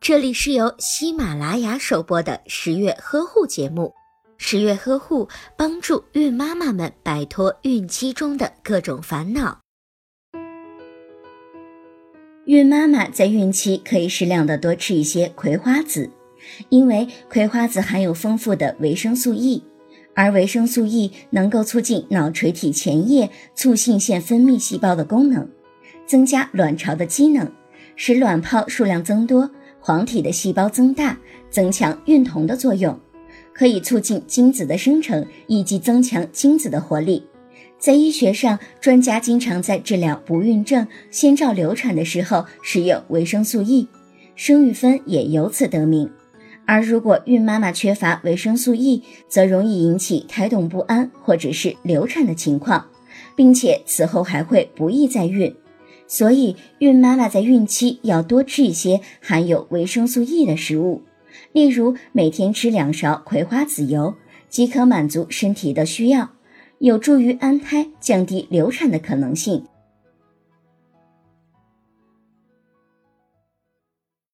这里是由喜马拉雅首播的十月呵护节目。十月呵护帮助孕妈妈们摆脱孕期中的各种烦恼。孕妈妈在孕期可以适量的多吃一些葵花籽，因为葵花籽含有丰富的维生素 E，而维生素 E 能够促进脑垂体前叶促性腺分泌细胞的功能，增加卵巢的机能，使卵泡数量增多，黄体的细胞增大，增强孕酮的作用。可以促进精子的生成以及增强精子的活力。在医学上，专家经常在治疗不孕症、先兆流产的时候使用维生素 E，生育酚也由此得名。而如果孕妈妈缺乏维生素 E，则容易引起胎动不安或者是流产的情况，并且此后还会不易再孕。所以，孕妈妈在孕期要多吃一些含有维生素 E 的食物。例如，每天吃两勺葵花籽油，即可满足身体的需要，有助于安胎，降低流产的可能性。